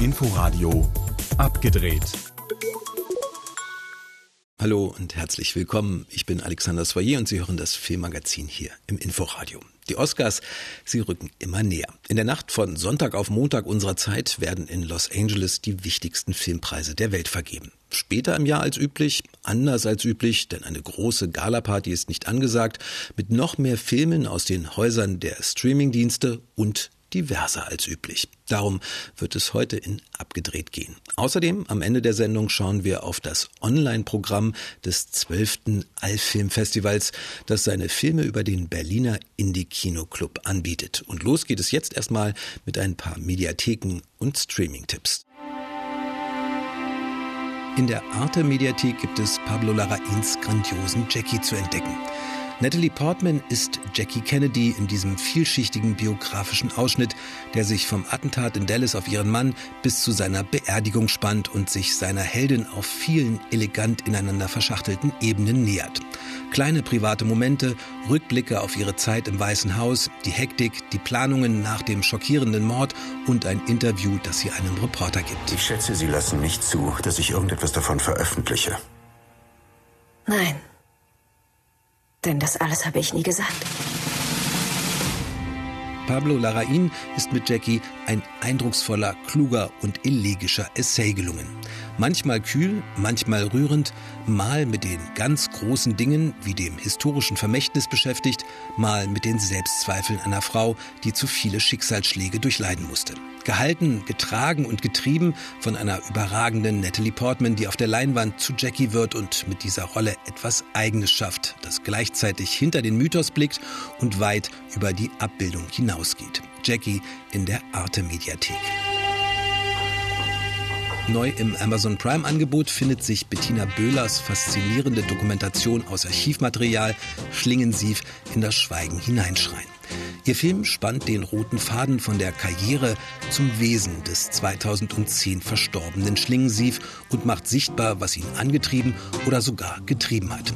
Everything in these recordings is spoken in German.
Inforadio abgedreht. Hallo und herzlich willkommen. Ich bin Alexander Soyer und Sie hören das Filmmagazin hier im Inforadio. Die Oscars, sie rücken immer näher. In der Nacht von Sonntag auf Montag unserer Zeit werden in Los Angeles die wichtigsten Filmpreise der Welt vergeben. Später im Jahr als üblich, anders als üblich, denn eine große Galaparty ist nicht angesagt, mit noch mehr Filmen aus den Häusern der Streamingdienste und diverser als üblich. Darum wird es heute in Abgedreht gehen. Außerdem am Ende der Sendung schauen wir auf das Online-Programm des 12. Allfilmfestivals, das seine Filme über den Berliner Indie-Kino-Club anbietet. Und los geht es jetzt erstmal mit ein paar Mediatheken und Streaming-Tipps. In der Arte-Mediathek gibt es Pablo Larraíns grandiosen Jackie zu entdecken. Natalie Portman ist Jackie Kennedy in diesem vielschichtigen biografischen Ausschnitt, der sich vom Attentat in Dallas auf ihren Mann bis zu seiner Beerdigung spannt und sich seiner Heldin auf vielen elegant ineinander verschachtelten Ebenen nähert. Kleine private Momente, Rückblicke auf ihre Zeit im Weißen Haus, die Hektik, die Planungen nach dem schockierenden Mord und ein Interview, das sie einem Reporter gibt. Ich schätze, Sie lassen nicht zu, dass ich irgendetwas davon veröffentliche. Nein. Denn das alles habe ich nie gesagt. Pablo Larraín ist mit Jackie ein eindrucksvoller, kluger und elegischer Essay gelungen. Manchmal kühl, manchmal rührend, mal mit den ganz großen Dingen wie dem historischen Vermächtnis beschäftigt, mal mit den Selbstzweifeln einer Frau, die zu viele Schicksalsschläge durchleiden musste. Gehalten, getragen und getrieben von einer überragenden Natalie Portman, die auf der Leinwand zu Jackie wird und mit dieser Rolle etwas Eigenes schafft, das gleichzeitig hinter den Mythos blickt und weit über die Abbildung hinausgeht. Jackie in der Arte Mediathek. Neu im Amazon Prime Angebot findet sich Bettina Böhlers faszinierende Dokumentation aus Archivmaterial Schlingensief in das Schweigen hineinschreien. Ihr Film spannt den roten Faden von der Karriere zum Wesen des 2010 verstorbenen Schlingensief und macht sichtbar, was ihn angetrieben oder sogar getrieben hat.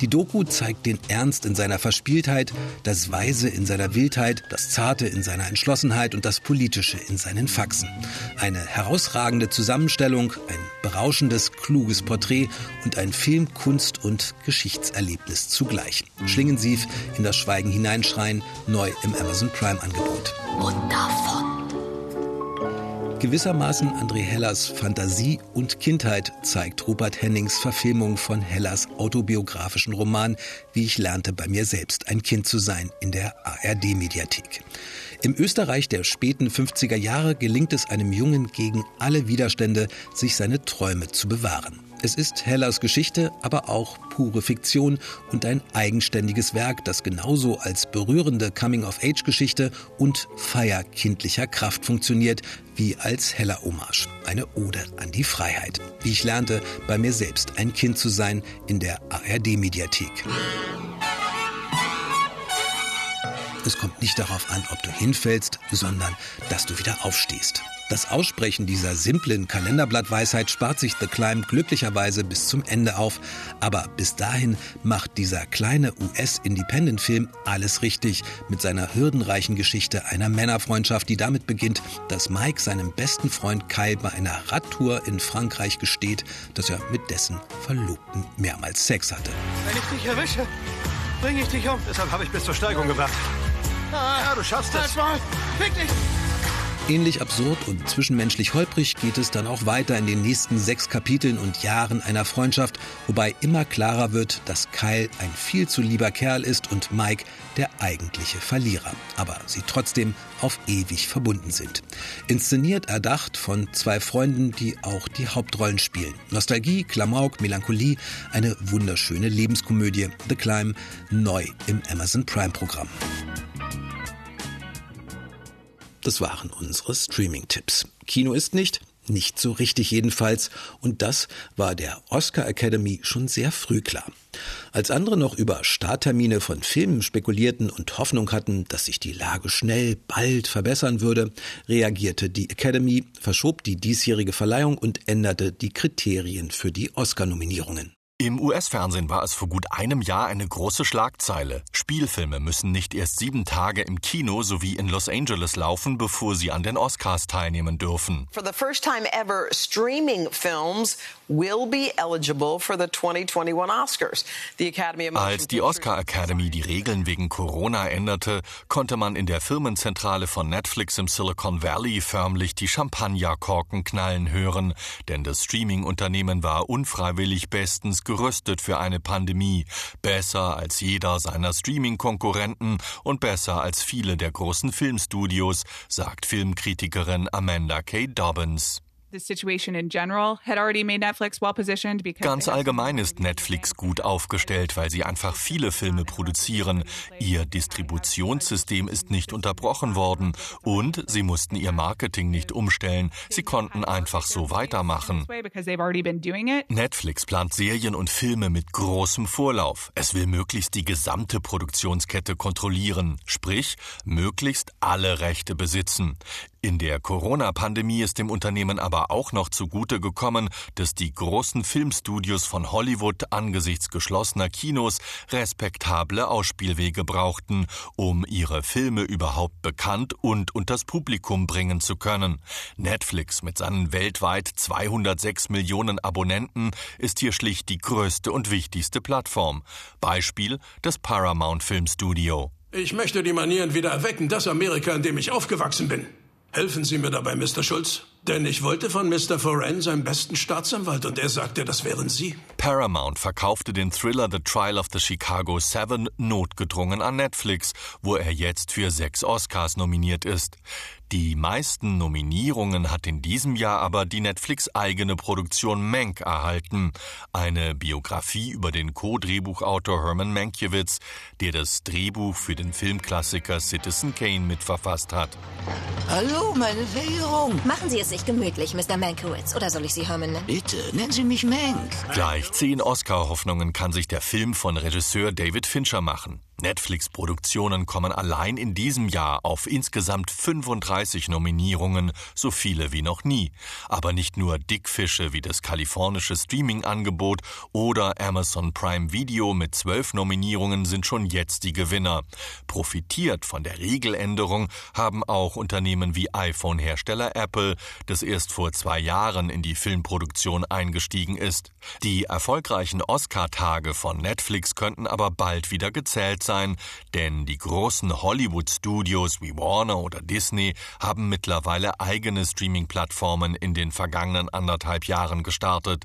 Die Doku zeigt den Ernst in seiner Verspieltheit, das Weise in seiner Wildheit, das Zarte in seiner Entschlossenheit und das Politische in seinen Faxen. Eine herausragende Zusammenstellung, ein berauschendes, kluges Porträt und ein Film, Kunst und Geschichtserlebnis zugleich. Schlingensief in das Schweigen hineinschreien, neu im Amazon Prime Angebot. Und davon. Gewissermaßen André Hellers Fantasie und Kindheit zeigt Rupert Hennings Verfilmung von Hellers autobiografischen Roman Wie ich lernte bei mir selbst ein Kind zu sein in der ARD-Mediathek. Im Österreich der späten 50er Jahre gelingt es einem Jungen gegen alle Widerstände, sich seine Träume zu bewahren. Es ist Hellers Geschichte, aber auch pure Fiktion und ein eigenständiges Werk, das genauso als berührende Coming-of-Age-Geschichte und Feier kindlicher Kraft funktioniert, wie als Heller Hommage. Eine Ode an die Freiheit. Wie ich lernte, bei mir selbst ein Kind zu sein in der ARD-Mediathek. Es kommt nicht darauf an, ob du hinfällst, sondern dass du wieder aufstehst. Das Aussprechen dieser simplen Kalenderblattweisheit spart sich The Climb glücklicherweise bis zum Ende auf. Aber bis dahin macht dieser kleine US-Independent-Film alles richtig mit seiner hürdenreichen Geschichte einer Männerfreundschaft, die damit beginnt, dass Mike seinem besten Freund Kyle bei einer Radtour in Frankreich gesteht, dass er mit dessen Verlobten mehrmals Sex hatte. Wenn ich dich erwische, bringe ich dich um. Deshalb habe ich bis zur Steigung gebracht. Ja, du schaffst es. Halt mal, fick dich. Ähnlich absurd und zwischenmenschlich holprig geht es dann auch weiter in den nächsten sechs Kapiteln und Jahren einer Freundschaft, wobei immer klarer wird, dass Kyle ein viel zu lieber Kerl ist und Mike der eigentliche Verlierer, aber sie trotzdem auf ewig verbunden sind. Inszeniert erdacht von zwei Freunden, die auch die Hauptrollen spielen. Nostalgie, Klamauk, Melancholie, eine wunderschöne Lebenskomödie. The Climb, neu im Amazon Prime Programm. Das waren unsere Streaming-Tipps. Kino ist nicht, nicht so richtig jedenfalls. Und das war der Oscar Academy schon sehr früh klar. Als andere noch über Starttermine von Filmen spekulierten und Hoffnung hatten, dass sich die Lage schnell, bald verbessern würde, reagierte die Academy, verschob die diesjährige Verleihung und änderte die Kriterien für die Oscar-Nominierungen. Im US-Fernsehen war es vor gut einem Jahr eine große Schlagzeile. Spielfilme müssen nicht erst sieben Tage im Kino sowie in Los Angeles laufen, bevor sie an den Oscars teilnehmen dürfen. For the first time ever, streaming films will be eligible for the 2021 Oscars. The Academy Als die Oscar Academy die Regeln wegen Corona änderte, konnte man in der Firmenzentrale von Netflix im Silicon Valley förmlich die Champagnerkorken knallen hören, denn das Streaming-Unternehmen war unfreiwillig bestens gerüstet für eine Pandemie, besser als jeder seiner Streaming-Konkurrenten und besser als viele der großen Filmstudios, sagt Filmkritikerin Amanda K. Dobbins. Ganz allgemein ist Netflix gut aufgestellt, weil sie einfach viele Filme produzieren. Ihr Distributionssystem ist nicht unterbrochen worden und sie mussten ihr Marketing nicht umstellen. Sie konnten einfach so weitermachen. Netflix plant Serien und Filme mit großem Vorlauf. Es will möglichst die gesamte Produktionskette kontrollieren, sprich möglichst alle Rechte besitzen. In der Corona-Pandemie ist dem Unternehmen aber auch noch zugute gekommen, dass die großen Filmstudios von Hollywood angesichts geschlossener Kinos respektable Ausspielwege brauchten, um ihre Filme überhaupt bekannt und unters Publikum bringen zu können. Netflix mit seinen weltweit 206 Millionen Abonnenten ist hier schlicht die größte und wichtigste Plattform. Beispiel das Paramount Filmstudio. Ich möchte die Manieren wieder erwecken, das Amerika, in dem ich aufgewachsen bin. Helfen Sie mir dabei, Mr. Schulz. Denn ich wollte von Mr. Foran seinen besten Staatsanwalt und er sagte, das wären Sie. Paramount verkaufte den Thriller The Trial of the Chicago Seven notgedrungen an Netflix, wo er jetzt für sechs Oscars nominiert ist. Die meisten Nominierungen hat in diesem Jahr aber die Netflix eigene Produktion Mank erhalten, eine Biografie über den Co-Drehbuchautor Herman Mankiewicz, der das Drehbuch für den Filmklassiker Citizen Kane mitverfasst hat. Hallo, meine Verehrung. Machen Sie es sich gemütlich, Mr. Mankiewicz, oder soll ich Sie Herman nennen? Bitte, nennen Sie mich Mank. Gleich zehn Oscar-Hoffnungen kann sich der Film von Regisseur David Fincher machen. Netflix-Produktionen kommen allein in diesem Jahr auf insgesamt 35 Nominierungen, so viele wie noch nie. Aber nicht nur Dickfische wie das kalifornische Streaming-Angebot oder Amazon Prime Video mit zwölf Nominierungen sind schon jetzt die Gewinner. Profitiert von der Regeländerung haben auch Unternehmen wie iPhone-Hersteller Apple, das erst vor zwei Jahren in die Filmproduktion eingestiegen ist. Die erfolgreichen Oscar-Tage von Netflix könnten aber bald wieder gezählt sein, denn die großen Hollywood-Studios wie Warner oder Disney haben mittlerweile eigene Streaming-Plattformen in den vergangenen anderthalb Jahren gestartet.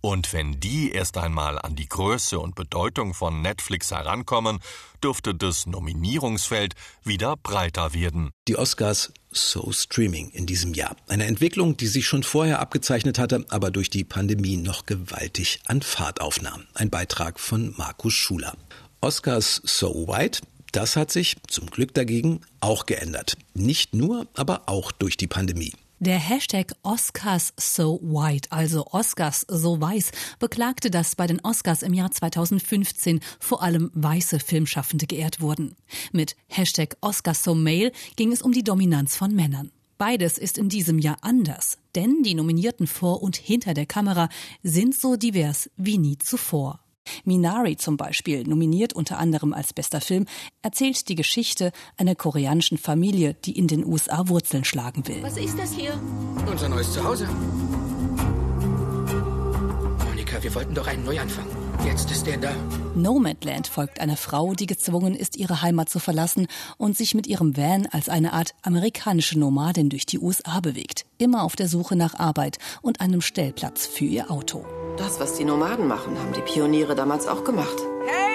Und wenn die erst einmal an die Größe und Bedeutung von Netflix herankommen, dürfte das Nominierungsfeld wieder breiter werden. Die Oscars So Streaming in diesem Jahr. Eine Entwicklung, die sich schon vorher abgezeichnet hatte, aber durch die Pandemie noch gewaltig an Fahrt aufnahm. Ein Beitrag von Markus Schuler. Oscars So White, das hat sich zum Glück dagegen auch geändert. Nicht nur, aber auch durch die Pandemie. Der Hashtag Oscars so white, also Oscars so weiß, beklagte, dass bei den Oscars im Jahr 2015 vor allem weiße Filmschaffende geehrt wurden. Mit Hashtag Oscars so male ging es um die Dominanz von Männern. Beides ist in diesem Jahr anders, denn die Nominierten vor und hinter der Kamera sind so divers wie nie zuvor. Minari zum Beispiel, nominiert unter anderem als bester Film, erzählt die Geschichte einer koreanischen Familie, die in den USA Wurzeln schlagen will. Was ist das hier? Unser neues Zuhause. Monika, wir wollten doch einen Neuanfang. Jetzt ist er da. Nomadland folgt einer Frau, die gezwungen ist, ihre Heimat zu verlassen und sich mit ihrem Van als eine Art amerikanische Nomadin durch die USA bewegt. Immer auf der Suche nach Arbeit und einem Stellplatz für ihr Auto. Das, was die Nomaden machen, haben die Pioniere damals auch gemacht. Hilfe!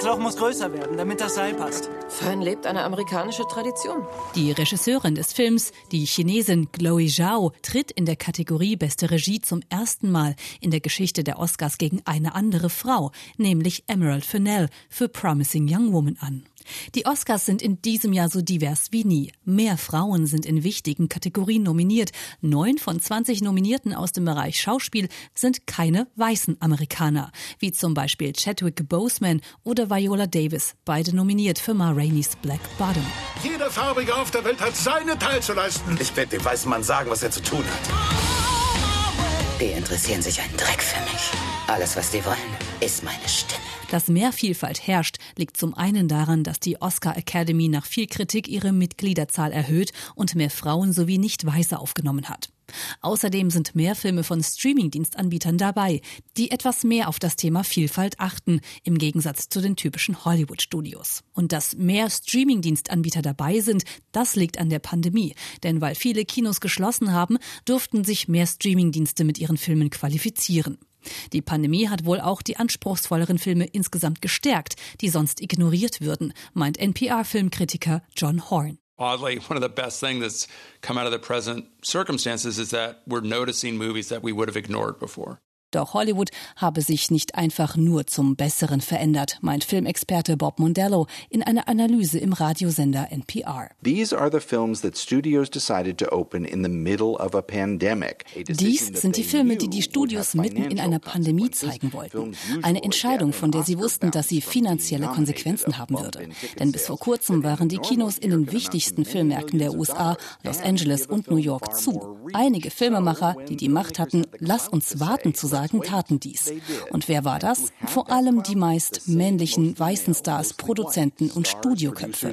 Das Loch muss größer werden, damit das Seil passt. Fern lebt eine amerikanische Tradition. Die Regisseurin des Films, die Chinesin Chloe Zhao, tritt in der Kategorie Beste Regie zum ersten Mal in der Geschichte der Oscars gegen eine andere Frau, nämlich Emerald Fennell für Promising Young Woman an. Die Oscars sind in diesem Jahr so divers wie nie. Mehr Frauen sind in wichtigen Kategorien nominiert. Neun von 20 Nominierten aus dem Bereich Schauspiel sind keine weißen Amerikaner, wie zum Beispiel Chadwick Boseman oder Viola Davis, beide nominiert für Ma Rainey's Black Bottom. Jeder Farbige auf der Welt hat seinen Teil zu leisten. Ich werde dem weißen Mann sagen, was er zu tun hat. Die interessieren sich einen Dreck für mich. Alles, was die wollen, ist meine Stimme. Dass mehr Vielfalt herrscht, liegt zum einen daran, dass die Oscar Academy nach viel Kritik ihre Mitgliederzahl erhöht und mehr Frauen sowie Nicht-Weiße aufgenommen hat. Außerdem sind mehr Filme von Streamingdienstanbietern dabei, die etwas mehr auf das Thema Vielfalt achten, im Gegensatz zu den typischen Hollywood-Studios. Und dass mehr Streamingdienstanbieter dabei sind, das liegt an der Pandemie. Denn weil viele Kinos geschlossen haben, durften sich mehr Streamingdienste mit ihren Filmen qualifizieren. Die Pandemie hat wohl auch die anspruchsvolleren Filme insgesamt gestärkt, die sonst ignoriert würden, meint NPR-Filmkritiker John Horn. Oddly, one of the best things that's come out of the present circumstances is that we're noticing movies that we would have ignored before. Doch Hollywood habe sich nicht einfach nur zum Besseren verändert, meint Filmexperte Bob Mondello in einer Analyse im Radiosender NPR. These are the films that studios decided to open in the middle of a pandemic. Dies sind die Filme, die die Studios mitten in einer Pandemie zeigen wollten. Eine Entscheidung, von der sie wussten, dass sie finanzielle Konsequenzen haben würde. Denn bis vor kurzem waren die Kinos in den wichtigsten Filmmärkten der USA, Los Angeles und New York zu. Einige Filmemacher, die die Macht hatten, lass uns warten zu sagen, taten dies. Und wer war das? Vor allem die meist männlichen weißen Stars, Produzenten und Studioköpfe.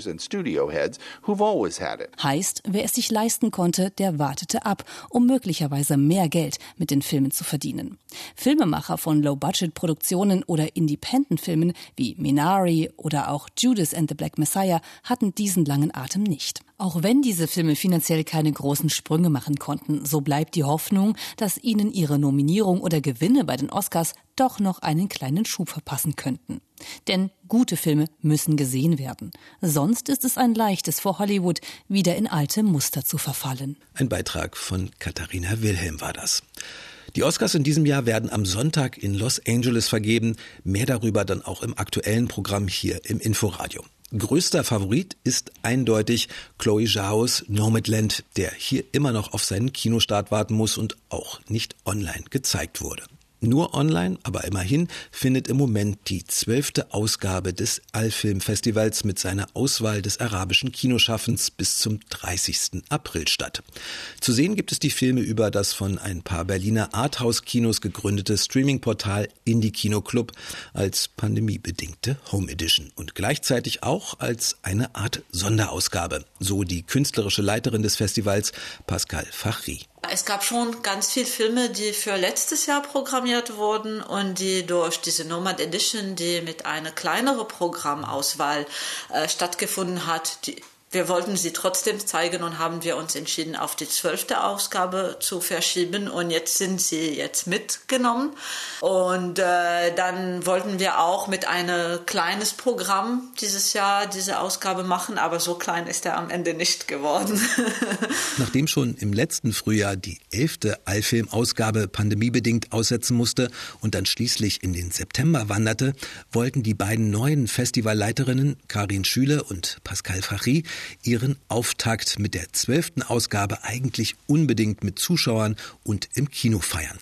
Heißt, wer es sich leisten konnte, der wartete ab, um möglicherweise mehr Geld mit den Filmen zu verdienen. Filmemacher von Low-Budget-Produktionen oder Independent-Filmen wie Minari oder auch Judas and the Black Messiah hatten diesen langen Atem nicht. Auch wenn diese Filme finanziell keine großen Sprünge machen konnten, so bleibt die Hoffnung, dass ihnen ihre Nominierung oder Gewinne bei den Oscars doch noch einen kleinen Schub verpassen könnten. Denn gute Filme müssen gesehen werden. Sonst ist es ein leichtes vor Hollywood, wieder in alte Muster zu verfallen. Ein Beitrag von Katharina Wilhelm war das. Die Oscars in diesem Jahr werden am Sonntag in Los Angeles vergeben. Mehr darüber dann auch im aktuellen Programm hier im Inforadio. Größter Favorit ist eindeutig Chloe Zhaos Nomadland, der hier immer noch auf seinen Kinostart warten muss und auch nicht online gezeigt wurde. Nur online, aber immerhin findet im Moment die zwölfte Ausgabe des Allfilmfestivals mit seiner Auswahl des arabischen Kinoschaffens bis zum 30. April statt. Zu sehen gibt es die Filme über das von ein paar Berliner Arthouse-Kinos gegründete Streaming-Portal Indie Kino Club als pandemiebedingte Home Edition und gleichzeitig auch als eine Art Sonderausgabe, so die künstlerische Leiterin des Festivals Pascal Fachri. Es gab schon ganz viele Filme, die für letztes Jahr programmiert wurden und die durch diese Nomad Edition, die mit einer kleineren Programmauswahl äh, stattgefunden hat, die, wir wollten sie trotzdem zeigen und haben wir uns entschieden, auf die zwölfte Ausgabe zu verschieben. Und jetzt sind sie jetzt mitgenommen. Und äh, dann wollten wir auch mit einem kleines Programm dieses Jahr diese Ausgabe machen, aber so klein ist er am Ende nicht geworden. Nachdem schon im letzten Frühjahr die elfte Allfilm-Ausgabe pandemiebedingt aussetzen musste und dann schließlich in den September wanderte, wollten die beiden neuen Festivalleiterinnen Karin Schüle und Pascal Fachry ihren Auftakt mit der zwölften Ausgabe eigentlich unbedingt mit Zuschauern und im Kino feiern.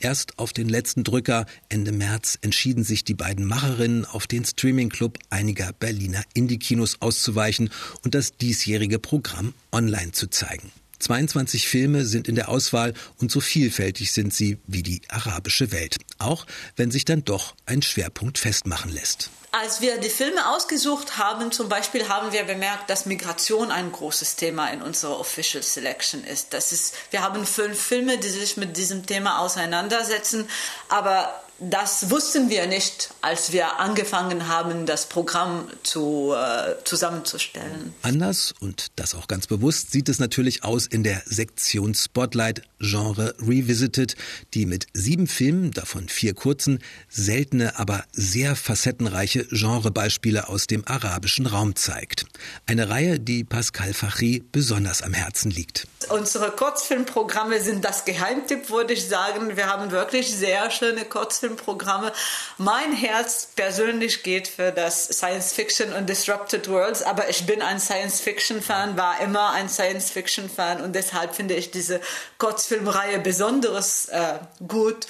Erst auf den letzten Drücker Ende März entschieden sich die beiden Macherinnen auf den Streaming-Club einiger Berliner Indie-Kinos auszuweichen und das diesjährige Programm online zu zeigen. 22 Filme sind in der Auswahl und so vielfältig sind sie wie die arabische Welt, auch wenn sich dann doch ein Schwerpunkt festmachen lässt. Als wir die Filme ausgesucht haben, zum Beispiel haben wir bemerkt, dass Migration ein großes Thema in unserer Official Selection ist. Das ist wir haben fünf Filme, die sich mit diesem Thema auseinandersetzen, aber das wussten wir nicht, als wir angefangen haben, das Programm zu, äh, zusammenzustellen. Anders und das auch ganz bewusst sieht es natürlich aus in der Sektion Spotlight Genre Revisited, die mit sieben Filmen, davon vier kurzen, seltene, aber sehr facettenreiche Genrebeispiele aus dem arabischen Raum zeigt. Eine Reihe, die Pascal Fachry besonders am Herzen liegt. Unsere Kurzfilmprogramme sind das Geheimtipp, würde ich sagen. Wir haben wirklich sehr schöne Kurzfilmprogramme. Mein Herz persönlich geht für das Science Fiction und Disrupted Worlds, aber ich bin ein Science Fiction Fan, war immer ein Science Fiction Fan und deshalb finde ich diese Kurzfilmreihe besonders äh, gut.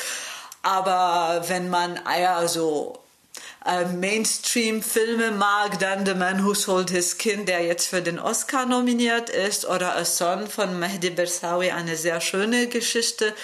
Aber wenn man eher so äh, Mainstream-Filme mag, dann The Man Who Sold His Kind, der jetzt für den Oscar nominiert ist, oder A Son von Mehdi Bersawi, eine sehr schöne Geschichte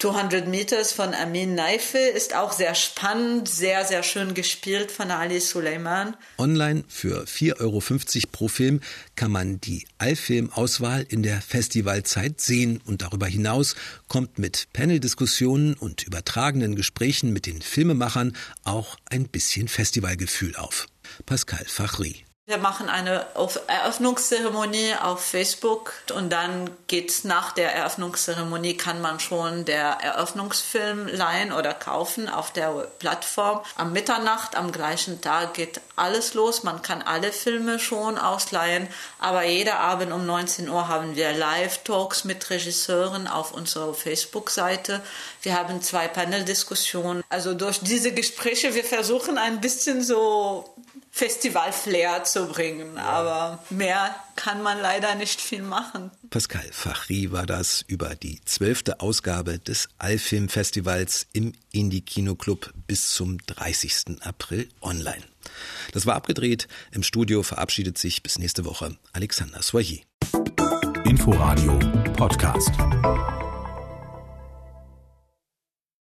200 Meters von Amin Naife ist auch sehr spannend, sehr, sehr schön gespielt von Ali Suleiman. Online für 4,50 Euro pro Film kann man die Allfilm-Auswahl in der Festivalzeit sehen und darüber hinaus kommt mit Paneldiskussionen und übertragenen Gesprächen mit den Filmemachern auch ein bisschen Festivalgefühl auf. Pascal Fachri. Wir machen eine Eröffnungszeremonie auf Facebook und dann geht's nach der Eröffnungszeremonie kann man schon der Eröffnungsfilm leihen oder kaufen auf der Plattform. Am Mitternacht, am gleichen Tag geht alles los. Man kann alle Filme schon ausleihen, aber jeder Abend um 19 Uhr haben wir Live-Talks mit Regisseuren auf unserer Facebook-Seite. Wir haben zwei Paneldiskussionen. Also durch diese Gespräche, wir versuchen ein bisschen so Festival-Flair zu bringen. Aber mehr kann man leider nicht viel machen. Pascal Fachri war das über die zwölfte Ausgabe des Allfilm-Festivals im Indie-Kino-Club bis zum 30. April online. Das war abgedreht. Im Studio verabschiedet sich bis nächste Woche Alexander Soyer. Inforadio Podcast.